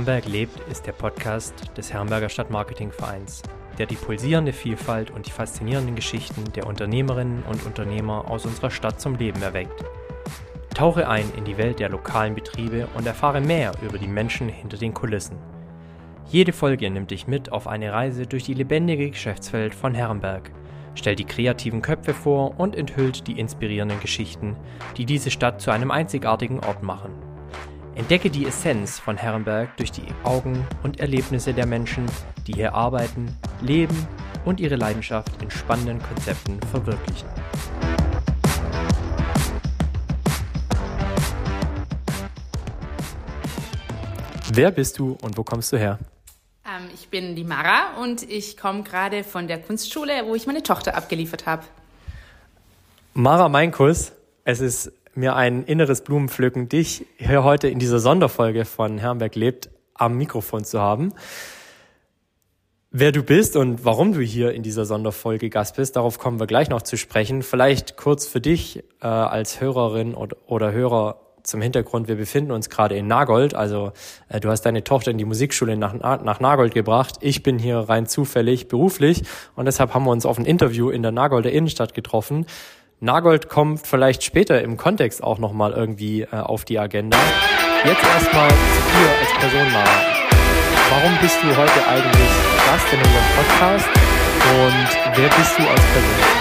Herrenberg lebt ist der Podcast des Herrenberger Stadtmarketingvereins, der die pulsierende Vielfalt und die faszinierenden Geschichten der Unternehmerinnen und Unternehmer aus unserer Stadt zum Leben erweckt. Tauche ein in die Welt der lokalen Betriebe und erfahre mehr über die Menschen hinter den Kulissen. Jede Folge nimmt dich mit auf eine Reise durch die lebendige Geschäftswelt von Herrenberg, stellt die kreativen Köpfe vor und enthüllt die inspirierenden Geschichten, die diese Stadt zu einem einzigartigen Ort machen. Entdecke die Essenz von Herrenberg durch die Augen und Erlebnisse der Menschen, die hier arbeiten, leben und ihre Leidenschaft in spannenden Konzepten verwirklichen. Wer bist du und wo kommst du her? Ähm, ich bin die Mara und ich komme gerade von der Kunstschule, wo ich meine Tochter abgeliefert habe. Mara Meinkus, es ist mir ein inneres Blumenpflücken, dich hier heute in dieser Sonderfolge von Herrenberg lebt am Mikrofon zu haben. Wer du bist und warum du hier in dieser Sonderfolge Gast bist, darauf kommen wir gleich noch zu sprechen. Vielleicht kurz für dich äh, als Hörerin oder, oder Hörer zum Hintergrund, wir befinden uns gerade in Nagold. Also äh, du hast deine Tochter in die Musikschule nach, nach Nagold gebracht. Ich bin hier rein zufällig beruflich und deshalb haben wir uns auf ein Interview in der Nagolder Innenstadt getroffen. Nagold kommt vielleicht später im Kontext auch nochmal irgendwie äh, auf die Agenda. Jetzt erstmal zu dir als Person mal. Warum bist du heute eigentlich Gast in unserem Podcast und wer bist du als Person?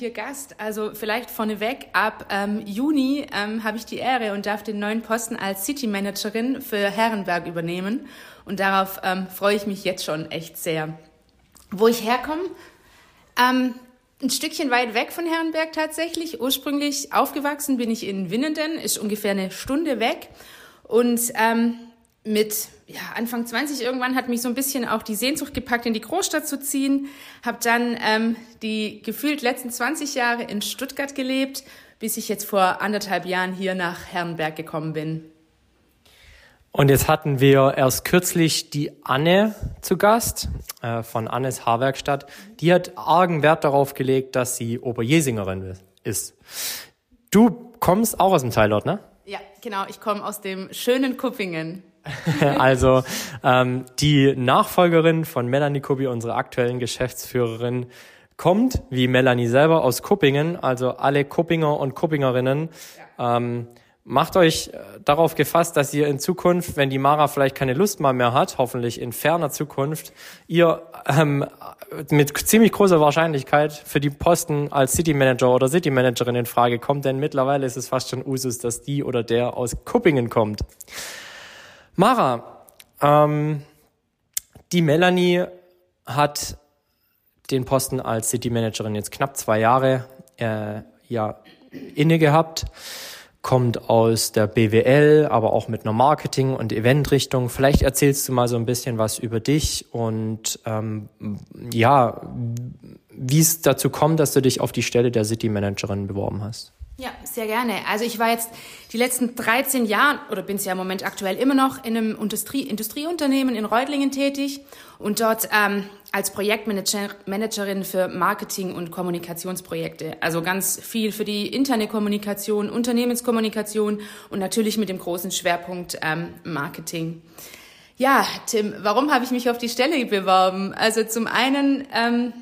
hier Gast. Also vielleicht vorneweg, ab ähm, Juni ähm, habe ich die Ehre und darf den neuen Posten als City Managerin für Herrenberg übernehmen. Und darauf ähm, freue ich mich jetzt schon echt sehr. Wo ich herkomme? Ähm, ein Stückchen weit weg von Herrenberg tatsächlich. Ursprünglich aufgewachsen bin ich in Winnenden, ist ungefähr eine Stunde weg. Und ähm, mit ja, Anfang 20 irgendwann hat mich so ein bisschen auch die Sehnsucht gepackt, in die Großstadt zu ziehen. Habe dann ähm, die gefühlt letzten 20 Jahre in Stuttgart gelebt, bis ich jetzt vor anderthalb Jahren hier nach Herrenberg gekommen bin. Und jetzt hatten wir erst kürzlich die Anne zu Gast äh, von Annes Haarwerkstatt. Die hat argen Wert darauf gelegt, dass sie Oberjesingerin ist. Du kommst auch aus dem Teilort, ne? Ja, genau. Ich komme aus dem schönen Kuppingen. also ähm, die Nachfolgerin von Melanie Kubi, unsere aktuellen Geschäftsführerin, kommt, wie Melanie selber, aus Kuppingen. Also alle Kuppinger und Kuppingerinnen. Ja. Ähm, macht euch äh, darauf gefasst, dass ihr in Zukunft, wenn die Mara vielleicht keine Lust mal mehr hat, hoffentlich in ferner Zukunft, ihr ähm, mit ziemlich großer Wahrscheinlichkeit für die Posten als City Manager oder City Managerin in Frage kommt, denn mittlerweile ist es fast schon Usus, dass die oder der aus Kuppingen kommt. Mara, ähm, die Melanie hat den Posten als City Managerin jetzt knapp zwei Jahre äh, ja, inne gehabt, kommt aus der BWL, aber auch mit einer Marketing- und Eventrichtung. Vielleicht erzählst du mal so ein bisschen was über dich und ähm, ja, wie es dazu kommt, dass du dich auf die Stelle der City Managerin beworben hast. Ja, sehr gerne. Also ich war jetzt die letzten 13 Jahre oder bin es ja im Moment aktuell immer noch in einem Industrie, Industrieunternehmen in Reutlingen tätig und dort ähm, als Projektmanagerin für Marketing- und Kommunikationsprojekte. Also ganz viel für die interne Kommunikation, Unternehmenskommunikation und natürlich mit dem großen Schwerpunkt ähm, Marketing. Ja, Tim, warum habe ich mich auf die Stelle beworben? Also zum einen ähm,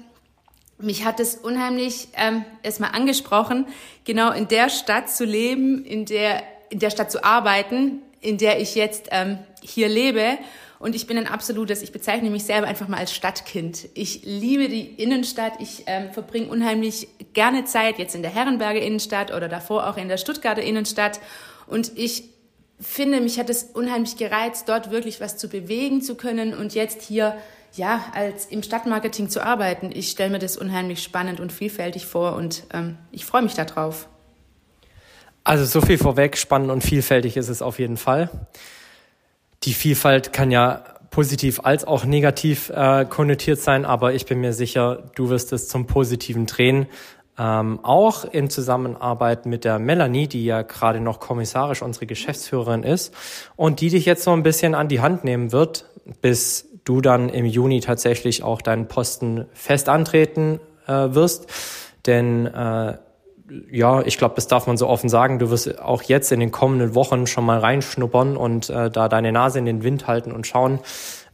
mich hat es unheimlich ähm, erstmal angesprochen, genau in der Stadt zu leben, in der, in der Stadt zu arbeiten, in der ich jetzt ähm, hier lebe. Und ich bin ein absolutes, ich bezeichne mich selber einfach mal als Stadtkind. Ich liebe die Innenstadt. Ich ähm, verbringe unheimlich gerne Zeit jetzt in der Herrenberger Innenstadt oder davor auch in der Stuttgarter Innenstadt. Und ich finde, mich hat es unheimlich gereizt, dort wirklich was zu bewegen zu können und jetzt hier ja, als im Stadtmarketing zu arbeiten. Ich stelle mir das unheimlich spannend und vielfältig vor und ähm, ich freue mich darauf. Also so viel vorweg, spannend und vielfältig ist es auf jeden Fall. Die Vielfalt kann ja positiv als auch negativ äh, konnotiert sein, aber ich bin mir sicher, du wirst es zum Positiven drehen. Ähm, auch in Zusammenarbeit mit der Melanie, die ja gerade noch kommissarisch unsere Geschäftsführerin ist und die dich jetzt so ein bisschen an die Hand nehmen wird, bis du dann im Juni tatsächlich auch deinen Posten fest antreten äh, wirst. Denn äh, ja, ich glaube, das darf man so offen sagen. Du wirst auch jetzt in den kommenden Wochen schon mal reinschnuppern und äh, da deine Nase in den Wind halten und schauen,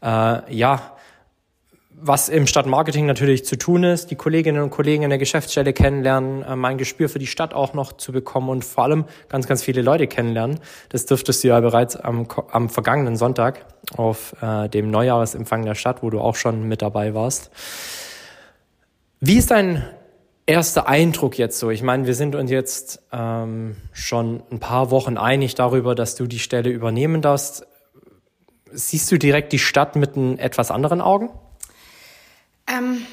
äh, ja, was im Stadtmarketing natürlich zu tun ist, die Kolleginnen und Kollegen in der Geschäftsstelle kennenlernen, äh, mein Gespür für die Stadt auch noch zu bekommen und vor allem ganz, ganz viele Leute kennenlernen. Das dürftest du ja bereits am, am vergangenen Sonntag auf äh, dem Neujahresempfang der Stadt, wo du auch schon mit dabei warst. Wie ist dein erster Eindruck jetzt so? Ich meine, wir sind uns jetzt ähm, schon ein paar Wochen einig darüber, dass du die Stelle übernehmen darfst. Siehst du direkt die Stadt mit einen etwas anderen Augen? Ähm,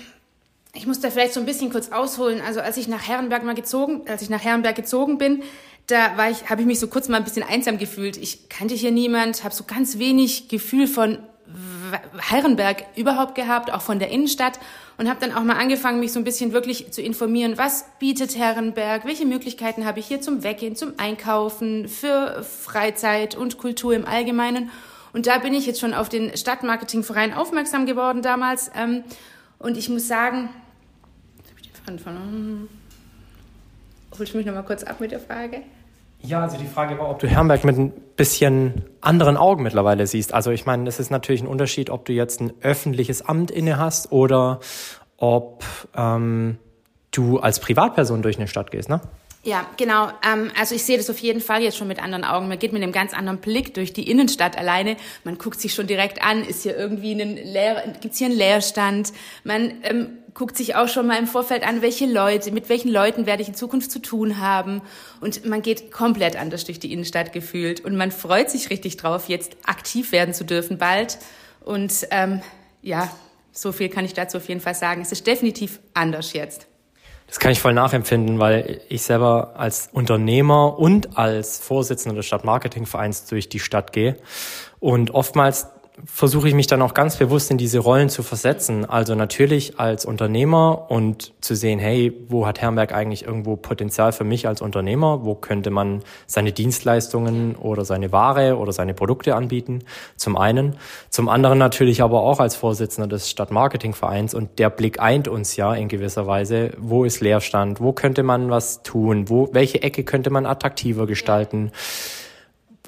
ich muss da vielleicht so ein bisschen kurz ausholen. Also als ich nach Herrenberg mal gezogen, als ich nach Herrenberg gezogen bin, da war ich, habe ich mich so kurz mal ein bisschen einsam gefühlt. Ich kannte hier niemand, habe so ganz wenig Gefühl von Herrenberg überhaupt gehabt, auch von der Innenstadt und habe dann auch mal angefangen, mich so ein bisschen wirklich zu informieren, was bietet Herrenberg, welche Möglichkeiten habe ich hier zum Weggehen, zum Einkaufen, für Freizeit und Kultur im Allgemeinen. Und da bin ich jetzt schon auf den Stadtmarketingverein aufmerksam geworden damals. Ähm, und ich muss sagen, jetzt habe ich mich nochmal kurz ab mit der Frage? Ja, also die Frage war, ob du Herrenberg mit ein bisschen anderen Augen mittlerweile siehst. Also ich meine, es ist natürlich ein Unterschied, ob du jetzt ein öffentliches Amt inne hast oder ob ähm, du als Privatperson durch eine Stadt gehst, ne? Ja, genau. Ähm, also ich sehe das auf jeden Fall jetzt schon mit anderen Augen. Man geht mit einem ganz anderen Blick durch die Innenstadt alleine. Man guckt sich schon direkt an, ist hier irgendwie ein Leer, gibt's hier einen Leerstand? Man ähm, guckt sich auch schon mal im Vorfeld an, welche Leute, mit welchen Leuten werde ich in Zukunft zu tun haben. Und man geht komplett anders durch die Innenstadt gefühlt. Und man freut sich richtig drauf, jetzt aktiv werden zu dürfen bald. Und ähm, ja, so viel kann ich dazu auf jeden Fall sagen. Es ist definitiv anders jetzt. Das kann ich voll nachempfinden, weil ich selber als Unternehmer und als Vorsitzender des Stadtmarketingvereins durch die Stadt gehe und oftmals versuche ich mich dann auch ganz bewusst in diese Rollen zu versetzen. Also natürlich als Unternehmer und zu sehen, hey, wo hat Herrenberg eigentlich irgendwo Potenzial für mich als Unternehmer? Wo könnte man seine Dienstleistungen oder seine Ware oder seine Produkte anbieten? Zum einen. Zum anderen natürlich aber auch als Vorsitzender des Stadtmarketingvereins und der Blick eint uns ja in gewisser Weise. Wo ist Leerstand? Wo könnte man was tun? Wo, welche Ecke könnte man attraktiver gestalten?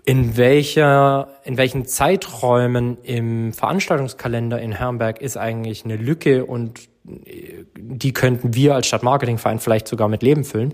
In welcher, in welchen Zeiträumen im Veranstaltungskalender in Herrenberg ist eigentlich eine Lücke und äh, die könnten wir als Stadtmarketingverein vielleicht sogar mit Leben füllen?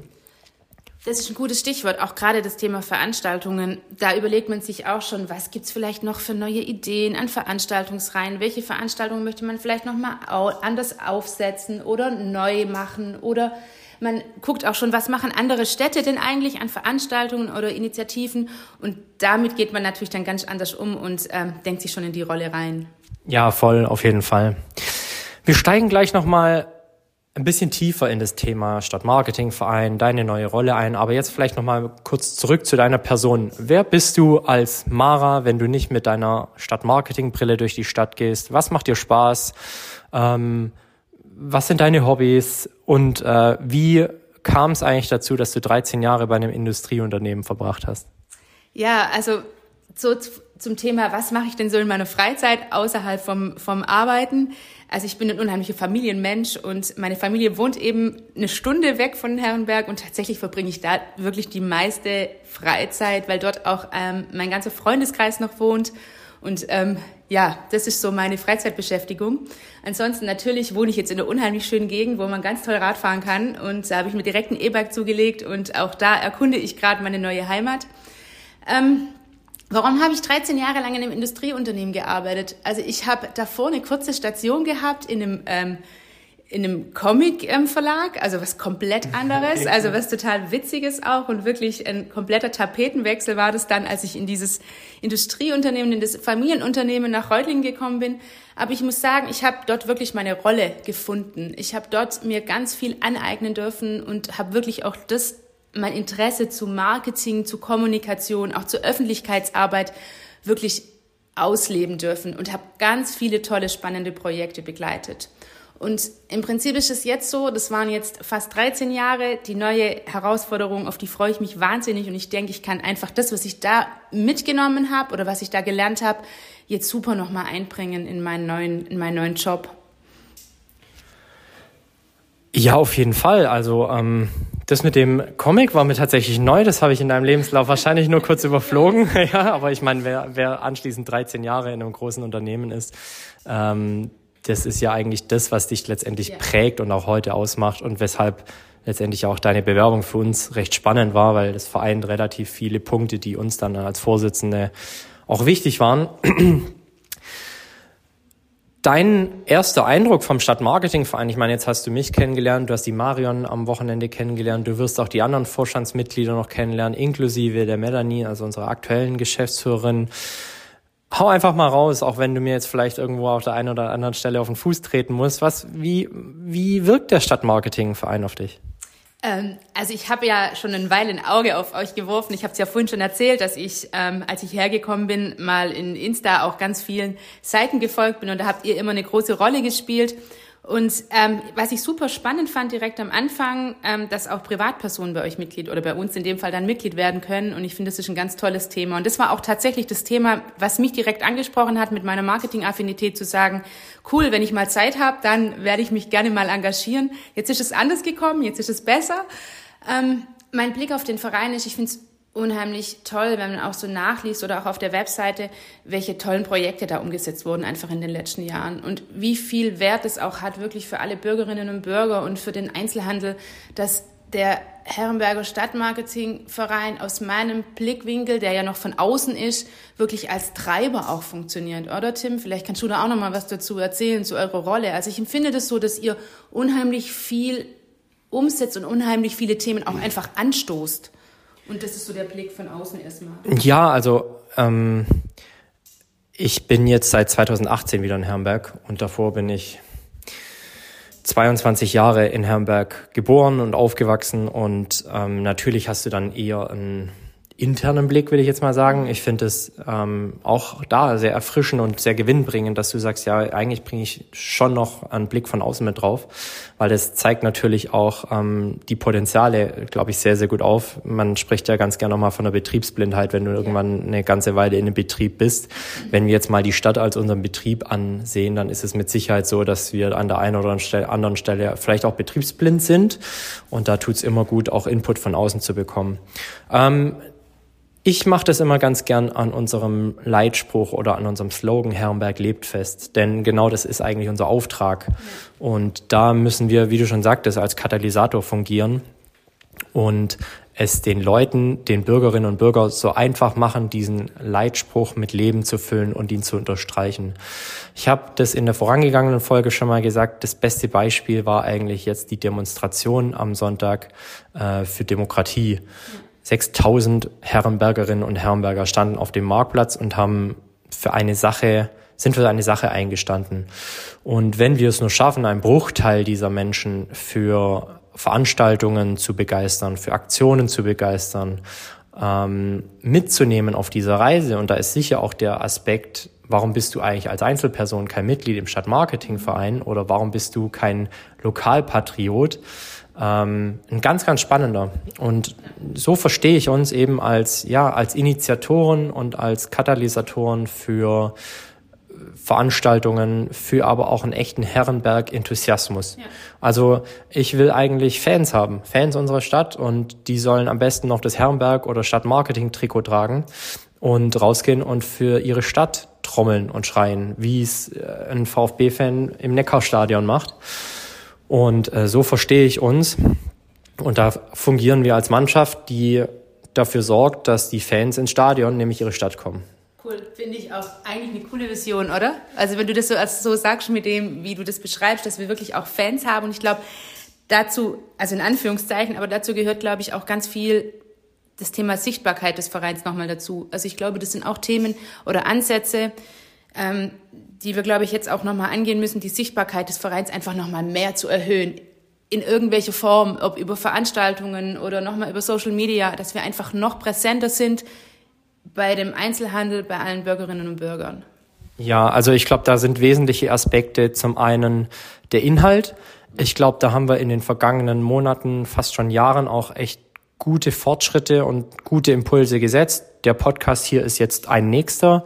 Das ist ein gutes Stichwort, auch gerade das Thema Veranstaltungen. Da überlegt man sich auch schon, was gibt's vielleicht noch für neue Ideen an Veranstaltungsreihen? Welche Veranstaltungen möchte man vielleicht nochmal anders aufsetzen oder neu machen? Oder man guckt auch schon, was machen andere Städte denn eigentlich an Veranstaltungen oder Initiativen. Und damit geht man natürlich dann ganz anders um und ähm, denkt sich schon in die Rolle rein. Ja, voll, auf jeden Fall. Wir steigen gleich nochmal ein bisschen tiefer in das Thema Stadtmarketingverein, deine neue Rolle ein, aber jetzt vielleicht nochmal kurz zurück zu deiner Person. Wer bist du als Mara, wenn du nicht mit deiner Stadtmarketingbrille durch die Stadt gehst? Was macht dir Spaß? Ähm, was sind deine Hobbys und äh, wie kam es eigentlich dazu, dass du 13 Jahre bei einem Industrieunternehmen verbracht hast? Ja, also so zum Thema, was mache ich denn so in meiner Freizeit außerhalb vom, vom Arbeiten? Also ich bin ein unheimlicher Familienmensch und meine Familie wohnt eben eine Stunde weg von Herrenberg und tatsächlich verbringe ich da wirklich die meiste Freizeit, weil dort auch ähm, mein ganzer Freundeskreis noch wohnt und ähm, ja, das ist so meine Freizeitbeschäftigung. Ansonsten natürlich wohne ich jetzt in einer unheimlich schönen Gegend, wo man ganz toll Rad fahren kann. Und da habe ich mir direkt ein E-Bike zugelegt und auch da erkunde ich gerade meine neue Heimat. Ähm, Warum habe ich 13 Jahre lang in einem Industrieunternehmen gearbeitet? Also ich habe davor eine kurze Station gehabt in einem ähm, in einem Comic-Verlag, ähm, also was komplett anderes, also was total Witziges auch und wirklich ein kompletter Tapetenwechsel war das dann, als ich in dieses Industrieunternehmen, in das Familienunternehmen nach Reutlingen gekommen bin. Aber ich muss sagen, ich habe dort wirklich meine Rolle gefunden. Ich habe dort mir ganz viel aneignen dürfen und habe wirklich auch das, mein Interesse zu Marketing, zu Kommunikation, auch zur Öffentlichkeitsarbeit wirklich ausleben dürfen und habe ganz viele tolle, spannende Projekte begleitet. Und im Prinzip ist es jetzt so, das waren jetzt fast 13 Jahre, die neue Herausforderung, auf die freue ich mich wahnsinnig und ich denke, ich kann einfach das, was ich da mitgenommen habe oder was ich da gelernt habe, jetzt super nochmal einbringen in meinen neuen, in meinen neuen Job. Ja, auf jeden Fall. Also ähm, das mit dem Comic war mir tatsächlich neu. Das habe ich in deinem Lebenslauf wahrscheinlich nur kurz überflogen. ja, aber ich meine, wer, wer anschließend 13 Jahre in einem großen Unternehmen ist, ähm, das ist ja eigentlich das, was dich letztendlich ja. prägt und auch heute ausmacht und weshalb letztendlich auch deine Bewerbung für uns recht spannend war, weil das vereint relativ viele Punkte, die uns dann als Vorsitzende auch wichtig waren. Dein erster Eindruck vom Stadtmarketingverein, ich meine, jetzt hast du mich kennengelernt, du hast die Marion am Wochenende kennengelernt, du wirst auch die anderen Vorstandsmitglieder noch kennenlernen, inklusive der Melanie, also unserer aktuellen Geschäftsführerin. Hau einfach mal raus, auch wenn du mir jetzt vielleicht irgendwo auf der einen oder anderen Stelle auf den Fuß treten musst. Was, wie, wie wirkt der Stadtmarketingverein auf dich? Ähm, also ich habe ja schon ein Weile ein Auge auf euch geworfen. Ich habe es ja vorhin schon erzählt, dass ich, ähm, als ich hergekommen bin, mal in Insta auch ganz vielen Seiten gefolgt bin und da habt ihr immer eine große Rolle gespielt. Und ähm, was ich super spannend fand direkt am Anfang, ähm, dass auch Privatpersonen bei euch Mitglied oder bei uns in dem Fall dann Mitglied werden können. Und ich finde, das ist ein ganz tolles Thema. Und das war auch tatsächlich das Thema, was mich direkt angesprochen hat, mit meiner Marketing-Affinität zu sagen, cool, wenn ich mal Zeit habe, dann werde ich mich gerne mal engagieren. Jetzt ist es anders gekommen, jetzt ist es besser. Ähm, mein Blick auf den Verein ist, ich finde es unheimlich toll, wenn man auch so nachliest oder auch auf der Webseite, welche tollen Projekte da umgesetzt wurden, einfach in den letzten Jahren. Und wie viel Wert es auch hat, wirklich für alle Bürgerinnen und Bürger und für den Einzelhandel, dass der Herrenberger Stadtmarketingverein aus meinem Blickwinkel, der ja noch von außen ist, wirklich als Treiber auch funktioniert, oder Tim? Vielleicht kannst du da auch noch mal was dazu erzählen zu eurer Rolle. Also ich empfinde das so, dass ihr unheimlich viel umsetzt und unheimlich viele Themen auch einfach anstoßt. Und das ist so der Blick von außen erstmal. Ja, also ähm, ich bin jetzt seit 2018 wieder in Herrenberg und davor bin ich 22 Jahre in Herrenberg geboren und aufgewachsen und ähm, natürlich hast du dann eher ein internen Blick, will ich jetzt mal sagen. Ich finde es ähm, auch da sehr erfrischend und sehr gewinnbringend, dass du sagst, ja, eigentlich bringe ich schon noch einen Blick von außen mit drauf, weil das zeigt natürlich auch ähm, die Potenziale, glaube ich, sehr, sehr gut auf. Man spricht ja ganz gerne nochmal von der Betriebsblindheit, wenn du irgendwann eine ganze Weile in einem Betrieb bist. Wenn wir jetzt mal die Stadt als unseren Betrieb ansehen, dann ist es mit Sicherheit so, dass wir an der einen oder anderen Stelle vielleicht auch betriebsblind sind und da tut's immer gut, auch Input von außen zu bekommen. Ähm, ich mache das immer ganz gern an unserem Leitspruch oder an unserem Slogan Herrenberg lebt fest, denn genau das ist eigentlich unser Auftrag. Und da müssen wir, wie du schon sagtest, als Katalysator fungieren und es den Leuten, den Bürgerinnen und Bürgern so einfach machen, diesen Leitspruch mit Leben zu füllen und ihn zu unterstreichen. Ich habe das in der vorangegangenen Folge schon mal gesagt, das beste Beispiel war eigentlich jetzt die Demonstration am Sonntag äh, für Demokratie. 6000 Herrenbergerinnen und Herrenberger standen auf dem Marktplatz und haben für eine Sache, sind für eine Sache eingestanden. Und wenn wir es nur schaffen, einen Bruchteil dieser Menschen für Veranstaltungen zu begeistern, für Aktionen zu begeistern, ähm, mitzunehmen auf dieser Reise, und da ist sicher auch der Aspekt, warum bist du eigentlich als Einzelperson kein Mitglied im Stadtmarketingverein oder warum bist du kein Lokalpatriot, ähm, ein ganz, ganz spannender. Und so verstehe ich uns eben als, ja, als Initiatoren und als Katalysatoren für Veranstaltungen, für aber auch einen echten Herrenberg-Enthusiasmus. Ja. Also ich will eigentlich Fans haben, Fans unserer Stadt und die sollen am besten noch das Herrenberg- oder Stadtmarketing-Trikot tragen und rausgehen und für ihre Stadt trommeln und schreien, wie es äh, ein VfB-Fan im Neckarstadion macht. Und äh, so verstehe ich uns. Und da fungieren wir als Mannschaft, die dafür sorgt, dass die Fans ins Stadion, nämlich ihre Stadt kommen. Cool, finde ich auch eigentlich eine coole Vision, oder? Also wenn du das so, also so sagst mit dem, wie du das beschreibst, dass wir wirklich auch Fans haben. Und ich glaube, dazu, also in Anführungszeichen, aber dazu gehört, glaube ich, auch ganz viel das Thema Sichtbarkeit des Vereins nochmal dazu. Also ich glaube, das sind auch Themen oder Ansätze, ähm, die wir, glaube ich, jetzt auch nochmal angehen müssen, die Sichtbarkeit des Vereins einfach nochmal mehr zu erhöhen. In irgendwelche Form, ob über Veranstaltungen oder nochmal über Social Media, dass wir einfach noch präsenter sind bei dem Einzelhandel, bei allen Bürgerinnen und Bürgern. Ja, also ich glaube, da sind wesentliche Aspekte. Zum einen der Inhalt. Ich glaube, da haben wir in den vergangenen Monaten, fast schon Jahren auch echt gute Fortschritte und gute Impulse gesetzt. Der Podcast hier ist jetzt ein nächster.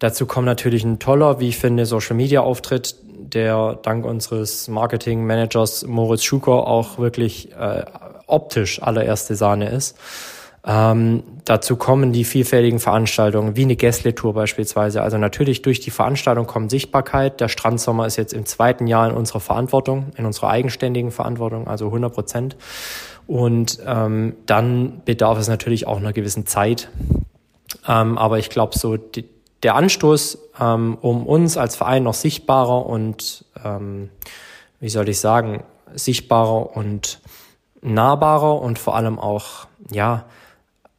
Dazu kommt natürlich ein toller, wie ich finde, Social Media Auftritt, der dank unseres Marketing Managers Moritz Schuker auch wirklich äh, optisch allererste Sahne ist. Ähm, dazu kommen die vielfältigen Veranstaltungen, wie eine Gästle-Tour beispielsweise. Also natürlich durch die Veranstaltung kommt Sichtbarkeit. Der Strandsommer ist jetzt im zweiten Jahr in unserer Verantwortung, in unserer eigenständigen Verantwortung, also 100 Prozent. Und ähm, dann bedarf es natürlich auch einer gewissen Zeit. Ähm, aber ich glaube, so die, der Anstoß, ähm, um uns als Verein noch sichtbarer und, ähm, wie soll ich sagen, sichtbarer und nahbarer und vor allem auch, ja,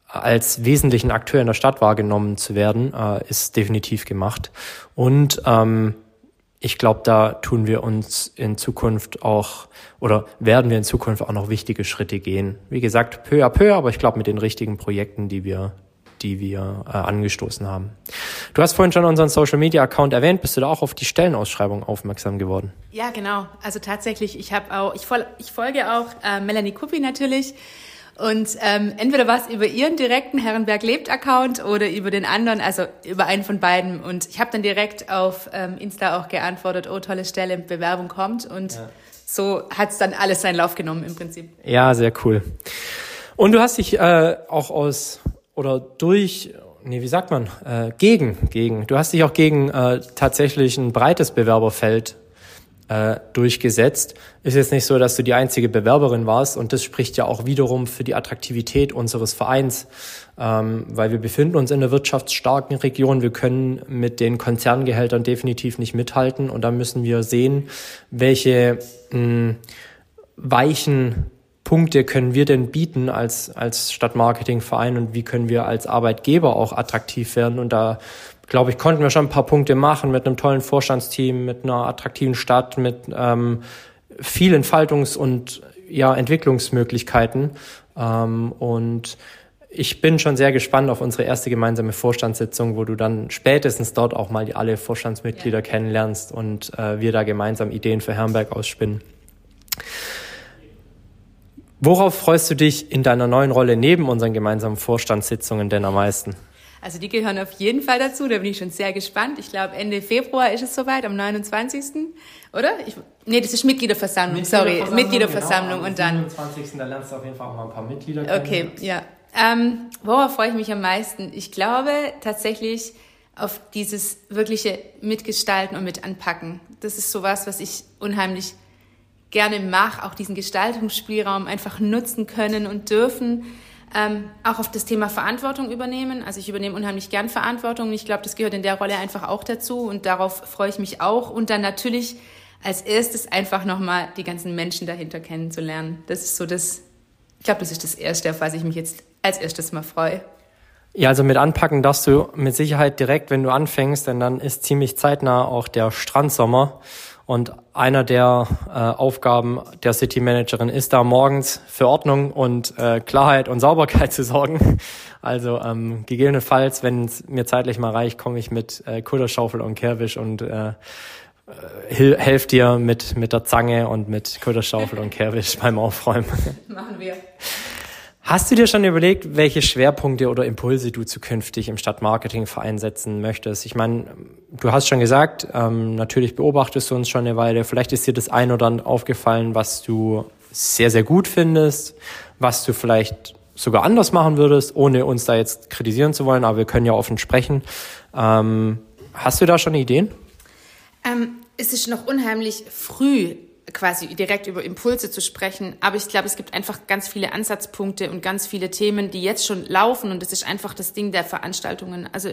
als wesentlichen Akteur in der Stadt wahrgenommen zu werden, äh, ist definitiv gemacht. Und ähm, ich glaube, da tun wir uns in Zukunft auch oder werden wir in Zukunft auch noch wichtige Schritte gehen. Wie gesagt, peu à peu, aber ich glaube mit den richtigen Projekten, die wir, die wir äh, angestoßen haben. Du hast vorhin schon unseren Social Media Account erwähnt. Bist du da auch auf die Stellenausschreibung aufmerksam geworden? Ja, genau. Also tatsächlich, ich habe auch, ich, fol ich folge auch äh, Melanie Kuppi natürlich und ähm, entweder war es über ihren direkten Herrenberg lebt Account oder über den anderen, also über einen von beiden. Und ich habe dann direkt auf ähm, Insta auch geantwortet, oh tolle Stelle, Bewerbung kommt. Und ja. so hat es dann alles seinen Lauf genommen im Prinzip. Ja, sehr cool. Und du hast dich äh, auch aus oder durch nee, wie sagt man, äh, gegen, gegen. Du hast dich auch gegen äh, tatsächlich ein breites Bewerberfeld äh, durchgesetzt. Ist jetzt nicht so, dass du die einzige Bewerberin warst und das spricht ja auch wiederum für die Attraktivität unseres Vereins, ähm, weil wir befinden uns in einer wirtschaftsstarken Region. Wir können mit den Konzerngehältern definitiv nicht mithalten und da müssen wir sehen, welche mh, weichen Punkte können wir denn bieten als, als Stadtmarketingverein und wie können wir als Arbeitgeber auch attraktiv werden? Und da glaube ich, konnten wir schon ein paar Punkte machen mit einem tollen Vorstandsteam, mit einer attraktiven Stadt, mit ähm, viel Entfaltungs- und ja, Entwicklungsmöglichkeiten. Ähm, und ich bin schon sehr gespannt auf unsere erste gemeinsame Vorstandssitzung, wo du dann spätestens dort auch mal die, alle Vorstandsmitglieder ja. kennenlernst und äh, wir da gemeinsam Ideen für Herrenberg ausspinnen. Worauf freust du dich in deiner neuen Rolle neben unseren gemeinsamen Vorstandssitzungen denn am meisten? Also die gehören auf jeden Fall dazu, da bin ich schon sehr gespannt. Ich glaube, Ende Februar ist es soweit, am 29. Oder? Ich, nee, das ist Mitgliederversammlung, Mitgliederversammlung sorry. Mitgliederversammlung genau, und dann. Am 29. da lernst du auf jeden Fall auch mal ein paar Mitglieder kennen. Okay, ja. Ähm, worauf freue ich mich am meisten? Ich glaube tatsächlich auf dieses wirkliche Mitgestalten und Mitanpacken. Das ist sowas, was ich unheimlich gerne mache, auch diesen Gestaltungsspielraum einfach nutzen können und dürfen ähm, auch auf das Thema Verantwortung übernehmen. Also ich übernehme unheimlich gern Verantwortung. Ich glaube, das gehört in der Rolle einfach auch dazu und darauf freue ich mich auch. Und dann natürlich als erstes einfach nochmal die ganzen Menschen dahinter kennenzulernen. Das ist so das, ich glaube, das ist das Erste, auf was ich mich jetzt als erstes mal freue. Ja, also mit anpacken darfst du mit Sicherheit direkt, wenn du anfängst, denn dann ist ziemlich zeitnah auch der Strandsommer. Und einer der äh, Aufgaben der City Managerin ist da morgens für Ordnung und äh, Klarheit und Sauberkeit zu sorgen. Also ähm, gegebenenfalls, wenn es mir zeitlich mal reicht, komme ich mit äh, Kudderschaufel und Kehrwisch und äh, helf dir mit, mit der Zange und mit Kudderschaufel und Kehrwisch beim Aufräumen. Machen wir. Hast du dir schon überlegt, welche Schwerpunkte oder Impulse du zukünftig im Stadtmarketingverein setzen möchtest? Ich meine, du hast schon gesagt, ähm, natürlich beobachtest du uns schon eine Weile. Vielleicht ist dir das ein oder andere aufgefallen, was du sehr, sehr gut findest, was du vielleicht sogar anders machen würdest, ohne uns da jetzt kritisieren zu wollen, aber wir können ja offen sprechen. Ähm, hast du da schon Ideen? Ähm, es ist noch unheimlich früh quasi direkt über Impulse zu sprechen. Aber ich glaube, es gibt einfach ganz viele Ansatzpunkte und ganz viele Themen, die jetzt schon laufen. Und das ist einfach das Ding der Veranstaltungen. Also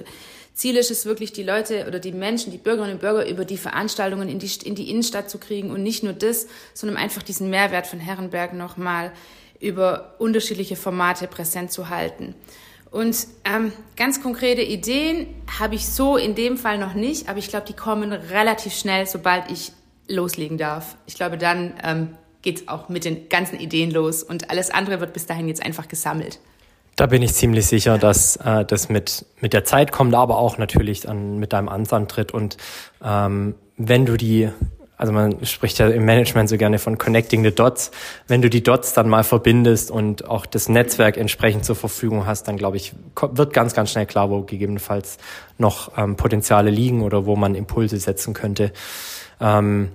Ziel ist es wirklich, die Leute oder die Menschen, die Bürgerinnen und Bürger über die Veranstaltungen in die, in die Innenstadt zu kriegen. Und nicht nur das, sondern einfach diesen Mehrwert von Herrenberg nochmal über unterschiedliche Formate präsent zu halten. Und ähm, ganz konkrete Ideen habe ich so in dem Fall noch nicht, aber ich glaube, die kommen relativ schnell, sobald ich loslegen darf. Ich glaube, dann ähm, geht es auch mit den ganzen Ideen los und alles andere wird bis dahin jetzt einfach gesammelt. Da bin ich ziemlich sicher, dass äh, das mit, mit der Zeit kommt, aber auch natürlich an, mit deinem Amtsantritt. Und ähm, wenn du die also man spricht ja im Management so gerne von connecting the dots. Wenn du die Dots dann mal verbindest und auch das Netzwerk entsprechend zur Verfügung hast, dann glaube ich, wird ganz, ganz schnell klar, wo gegebenenfalls noch ähm, Potenziale liegen oder wo man Impulse setzen könnte. Ähm,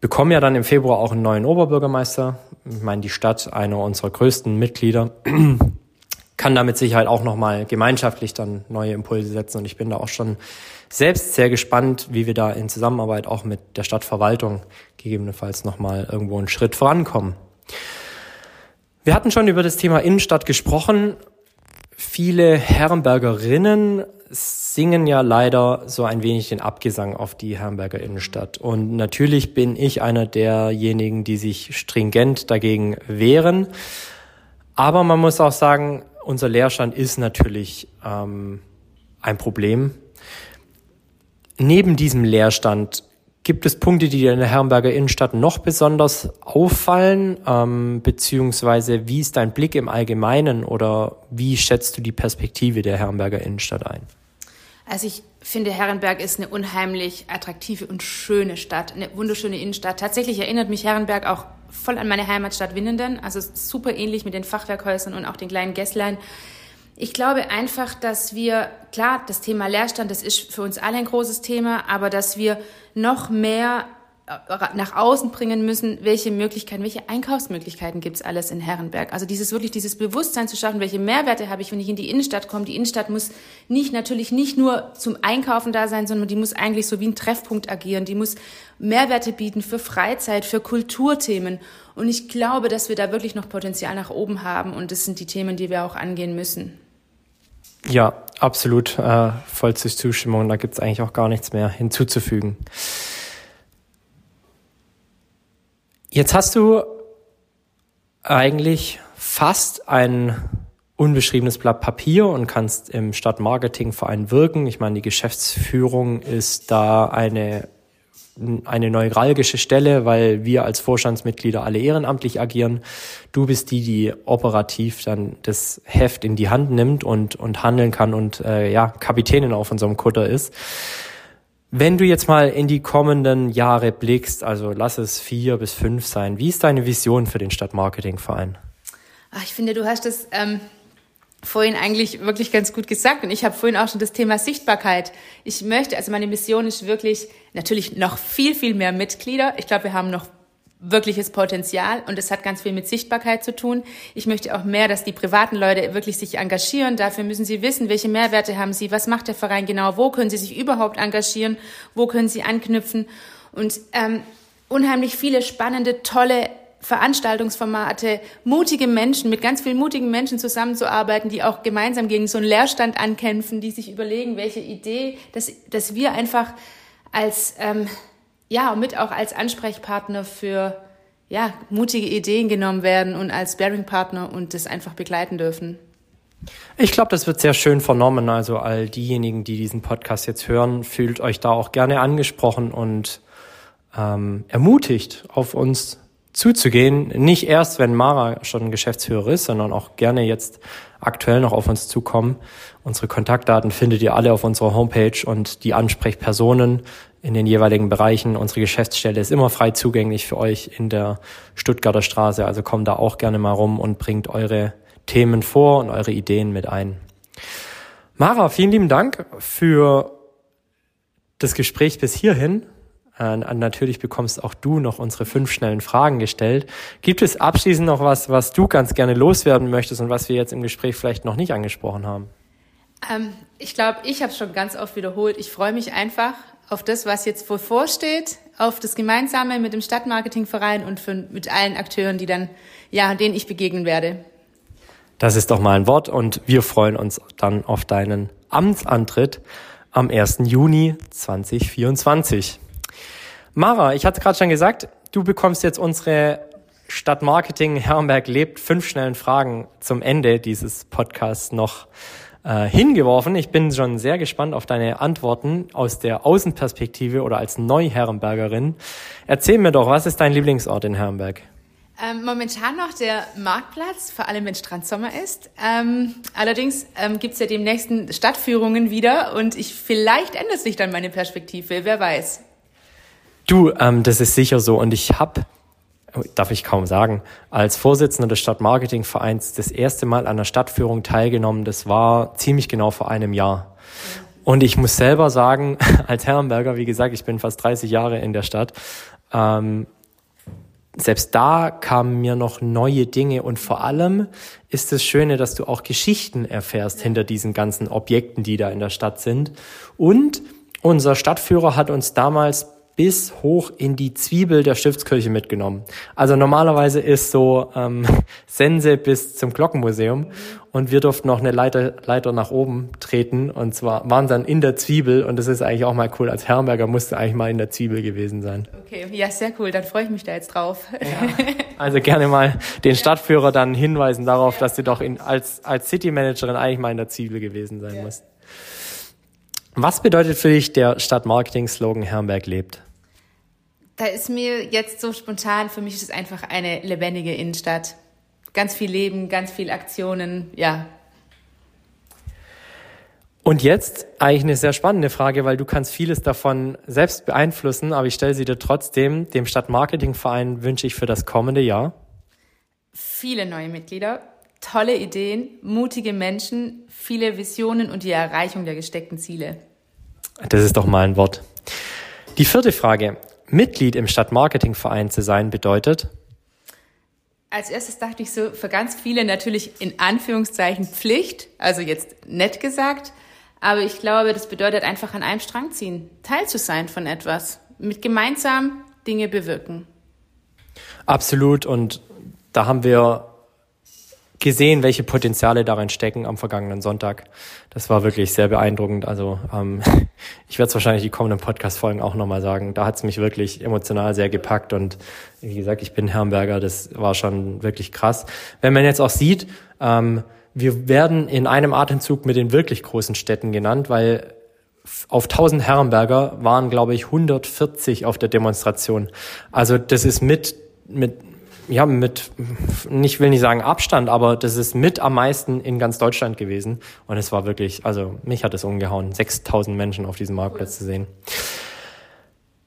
bekommen ja dann im Februar auch einen neuen Oberbürgermeister. Ich meine, die Stadt, einer unserer größten Mitglieder, kann damit Sicherheit auch nochmal gemeinschaftlich dann neue Impulse setzen. Und ich bin da auch schon selbst sehr gespannt, wie wir da in Zusammenarbeit auch mit der Stadtverwaltung gegebenenfalls nochmal irgendwo einen Schritt vorankommen. Wir hatten schon über das Thema Innenstadt gesprochen. Viele Herrenbergerinnen singen ja leider so ein wenig den Abgesang auf die Herrenberger Innenstadt. Und natürlich bin ich einer derjenigen, die sich stringent dagegen wehren. Aber man muss auch sagen, unser Leerstand ist natürlich ähm, ein Problem. Neben diesem Leerstand gibt es Punkte, die dir in der Herrenberger Innenstadt noch besonders auffallen, ähm, beziehungsweise wie ist dein Blick im Allgemeinen oder wie schätzt du die Perspektive der Herrenberger Innenstadt ein? Also ich finde, Herrenberg ist eine unheimlich attraktive und schöne Stadt, eine wunderschöne Innenstadt. Tatsächlich erinnert mich Herrenberg auch voll an meine Heimatstadt Winnenden, also super ähnlich mit den Fachwerkhäusern und auch den kleinen Gässlein. Ich glaube einfach, dass wir, klar, das Thema Leerstand, das ist für uns alle ein großes Thema, aber dass wir noch mehr äh, nach außen bringen müssen, welche Möglichkeiten, welche Einkaufsmöglichkeiten gibt's alles in Herrenberg. Also dieses wirklich dieses Bewusstsein zu schaffen, welche Mehrwerte habe ich, wenn ich in die Innenstadt komme. Die Innenstadt muss nicht natürlich nicht nur zum Einkaufen da sein, sondern die muss eigentlich so wie ein Treffpunkt agieren. Die muss Mehrwerte bieten für Freizeit, für Kulturthemen. Und ich glaube, dass wir da wirklich noch Potenzial nach oben haben. Und das sind die Themen, die wir auch angehen müssen. Ja, absolut. Äh, vollste Zustimmung. Da gibt's eigentlich auch gar nichts mehr hinzuzufügen. Jetzt hast du eigentlich fast ein unbeschriebenes Blatt Papier und kannst im Stadtmarketingverein wirken. Ich meine, die Geschäftsführung ist da eine eine neuralgische Stelle, weil wir als Vorstandsmitglieder alle ehrenamtlich agieren. Du bist die, die operativ dann das Heft in die Hand nimmt und, und handeln kann und äh, ja, Kapitänin auf unserem Kutter ist. Wenn du jetzt mal in die kommenden Jahre blickst, also lass es vier bis fünf sein, wie ist deine Vision für den Stadtmarketingverein? Ach, ich finde, du hast es ähm, vorhin eigentlich wirklich ganz gut gesagt. Und ich habe vorhin auch schon das Thema Sichtbarkeit. Ich möchte, also meine Mission ist wirklich natürlich noch viel, viel mehr Mitglieder. Ich glaube, wir haben noch wirkliches Potenzial und es hat ganz viel mit Sichtbarkeit zu tun. Ich möchte auch mehr, dass die privaten Leute wirklich sich engagieren. Dafür müssen sie wissen, welche Mehrwerte haben sie, was macht der Verein genau, wo können sie sich überhaupt engagieren, wo können sie anknüpfen und ähm, unheimlich viele spannende, tolle Veranstaltungsformate, mutige Menschen, mit ganz vielen mutigen Menschen zusammenzuarbeiten, die auch gemeinsam gegen so einen Leerstand ankämpfen, die sich überlegen, welche Idee, dass, dass wir einfach als, ähm, ja, mit auch als Ansprechpartner für, ja, mutige Ideen genommen werden und als Bearing-Partner und das einfach begleiten dürfen. Ich glaube, das wird sehr schön vernommen. Also all diejenigen, die diesen Podcast jetzt hören, fühlt euch da auch gerne angesprochen und ähm, ermutigt, auf uns zuzugehen. Nicht erst, wenn Mara schon Geschäftsführer ist, sondern auch gerne jetzt aktuell noch auf uns zukommen. Unsere Kontaktdaten findet ihr alle auf unserer Homepage und die Ansprechpersonen in den jeweiligen Bereichen. Unsere Geschäftsstelle ist immer frei zugänglich für euch in der Stuttgarter Straße. Also kommt da auch gerne mal rum und bringt eure Themen vor und eure Ideen mit ein. Mara, vielen lieben Dank für das Gespräch bis hierhin. Äh, natürlich bekommst auch du noch unsere fünf schnellen Fragen gestellt. Gibt es abschließend noch was, was du ganz gerne loswerden möchtest und was wir jetzt im Gespräch vielleicht noch nicht angesprochen haben? Ähm, ich glaube, ich habe es schon ganz oft wiederholt. Ich freue mich einfach auf das, was jetzt bevorsteht, auf das Gemeinsame mit dem Stadtmarketingverein und für, mit allen Akteuren, die dann, ja, denen ich begegnen werde. Das ist doch mal ein Wort und wir freuen uns dann auf deinen Amtsantritt am 1. Juni 2024. Mara, ich hatte gerade schon gesagt, du bekommst jetzt unsere Stadtmarketing Herrenberg lebt fünf schnellen Fragen zum Ende dieses Podcasts noch äh, hingeworfen. Ich bin schon sehr gespannt auf deine Antworten aus der Außenperspektive oder als Neuherrenbergerin. Erzähl mir doch, was ist dein Lieblingsort in Herrenberg? Ähm, momentan noch der Marktplatz, vor allem wenn Strandsommer ist. Ähm, allerdings ähm, gibt es ja demnächst Stadtführungen wieder und ich vielleicht ändert sich dann meine Perspektive, wer weiß. Du, ähm, das ist sicher so. Und ich habe, darf ich kaum sagen, als Vorsitzender des Stadtmarketingvereins das erste Mal an der Stadtführung teilgenommen. Das war ziemlich genau vor einem Jahr. Und ich muss selber sagen, als Herrenberger, wie gesagt, ich bin fast 30 Jahre in der Stadt, ähm, selbst da kamen mir noch neue Dinge und vor allem ist das Schöne, dass du auch Geschichten erfährst hinter diesen ganzen Objekten, die da in der Stadt sind. Und unser Stadtführer hat uns damals bis hoch in die Zwiebel der Stiftskirche mitgenommen. Also normalerweise ist so ähm, Sense bis zum Glockenmuseum und wir durften noch eine Leiter, Leiter nach oben treten und zwar waren dann in der Zwiebel und das ist eigentlich auch mal cool. Als Herrenberger musste eigentlich mal in der Zwiebel gewesen sein. Okay, ja, sehr cool. Dann freue ich mich da jetzt drauf. Ja. Also gerne mal den Stadtführer dann hinweisen darauf, dass du doch in, als, als City Managerin eigentlich mal in der Zwiebel gewesen sein ja. musst. Was bedeutet für dich der Stadtmarketing-Slogan Herrenberg lebt? Da ist mir jetzt so spontan, für mich ist es einfach eine lebendige Innenstadt. Ganz viel Leben, ganz viel Aktionen, ja. Und jetzt eigentlich eine sehr spannende Frage, weil du kannst vieles davon selbst beeinflussen, aber ich stelle sie dir trotzdem. Dem Stadtmarketingverein wünsche ich für das kommende Jahr viele neue Mitglieder, tolle Ideen, mutige Menschen, viele Visionen und die Erreichung der gesteckten Ziele. Das ist doch mal ein Wort. Die vierte Frage. Mitglied im Stadtmarketingverein zu sein bedeutet? Als erstes dachte ich so, für ganz viele natürlich in Anführungszeichen Pflicht, also jetzt nett gesagt, aber ich glaube, das bedeutet einfach an einem Strang ziehen, Teil zu sein von etwas, mit gemeinsam Dinge bewirken. Absolut und da haben wir gesehen, welche Potenziale darin stecken am vergangenen Sonntag. Das war wirklich sehr beeindruckend. Also ähm, ich werde es wahrscheinlich die kommenden Podcast-Folgen auch nochmal sagen. Da hat es mich wirklich emotional sehr gepackt und wie gesagt, ich bin Herrenberger, das war schon wirklich krass. Wenn man jetzt auch sieht, ähm, wir werden in einem Atemzug mit den wirklich großen Städten genannt, weil auf 1000 Herrenberger waren, glaube ich, 140 auf der Demonstration. Also das ist mit mit ja, mit, nicht will nicht sagen Abstand, aber das ist mit am meisten in ganz Deutschland gewesen. Und es war wirklich, also mich hat es umgehauen, 6000 Menschen auf diesem Marktplatz zu sehen.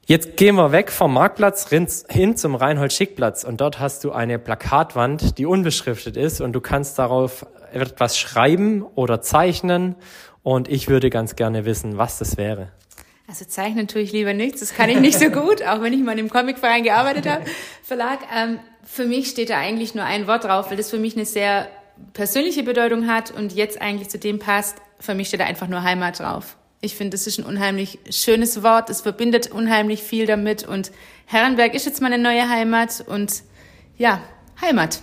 Jetzt gehen wir weg vom Marktplatz hin zum Reinhold-Schick-Platz und dort hast du eine Plakatwand, die unbeschriftet ist und du kannst darauf etwas schreiben oder zeichnen und ich würde ganz gerne wissen, was das wäre. Also zeichnen tue ich lieber nichts, das kann ich nicht so gut, auch wenn ich mal im Comicverein gearbeitet habe, Verlag. Ähm, für mich steht da eigentlich nur ein Wort drauf, weil das für mich eine sehr persönliche Bedeutung hat und jetzt eigentlich zu dem passt. Für mich steht da einfach nur Heimat drauf. Ich finde, das ist ein unheimlich schönes Wort. Es verbindet unheimlich viel damit und Herrenberg ist jetzt meine neue Heimat und ja, Heimat.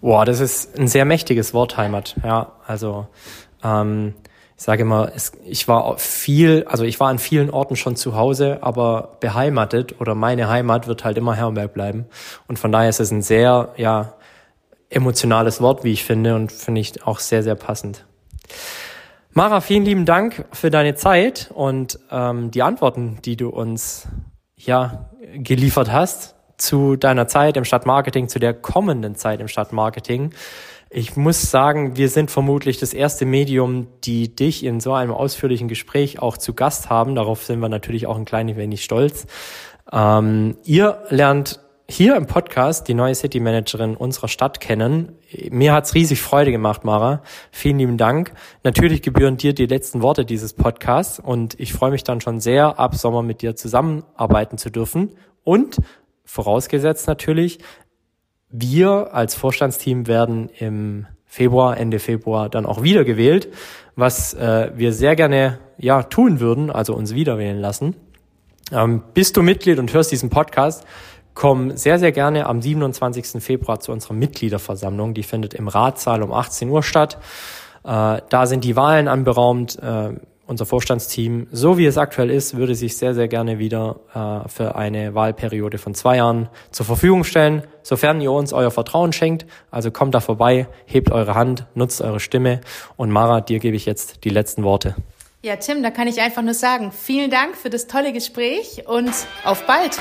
Boah, das ist ein sehr mächtiges Wort, Heimat. Ja, also ähm, ich sage immer, es, ich war viel, also ich war an vielen Orten schon zu Hause, aber beheimatet oder meine Heimat wird halt immer Herrenberg bleiben. Und von daher ist es ein sehr, ja, emotionales Wort, wie ich finde, und finde ich auch sehr, sehr passend. Mara, vielen lieben Dank für deine Zeit und ähm, die Antworten, die du uns ja geliefert hast zu deiner Zeit im Stadtmarketing, zu der kommenden Zeit im Stadtmarketing. Ich muss sagen, wir sind vermutlich das erste Medium, die dich in so einem ausführlichen Gespräch auch zu Gast haben. Darauf sind wir natürlich auch ein klein wenig stolz. Ähm, ihr lernt hier im Podcast die neue City Managerin unserer Stadt kennen. Mir hat's riesig Freude gemacht, Mara. Vielen lieben Dank. Natürlich gebühren dir die letzten Worte dieses Podcasts und ich freue mich dann schon sehr, ab Sommer mit dir zusammenarbeiten zu dürfen. Und vorausgesetzt natürlich, wir als Vorstandsteam werden im Februar, Ende Februar dann auch wieder gewählt, was äh, wir sehr gerne ja tun würden, also uns wiederwählen lassen. Ähm, bist du Mitglied und hörst diesen Podcast, komm sehr, sehr gerne am 27. Februar zu unserer Mitgliederversammlung. Die findet im Ratssaal um 18 Uhr statt. Äh, da sind die Wahlen anberaumt. Äh, unser Vorstandsteam, so wie es aktuell ist, würde sich sehr, sehr gerne wieder äh, für eine Wahlperiode von zwei Jahren zur Verfügung stellen, sofern ihr uns euer Vertrauen schenkt. Also kommt da vorbei, hebt eure Hand, nutzt eure Stimme. Und Mara, dir gebe ich jetzt die letzten Worte. Ja, Tim, da kann ich einfach nur sagen, vielen Dank für das tolle Gespräch und auf bald.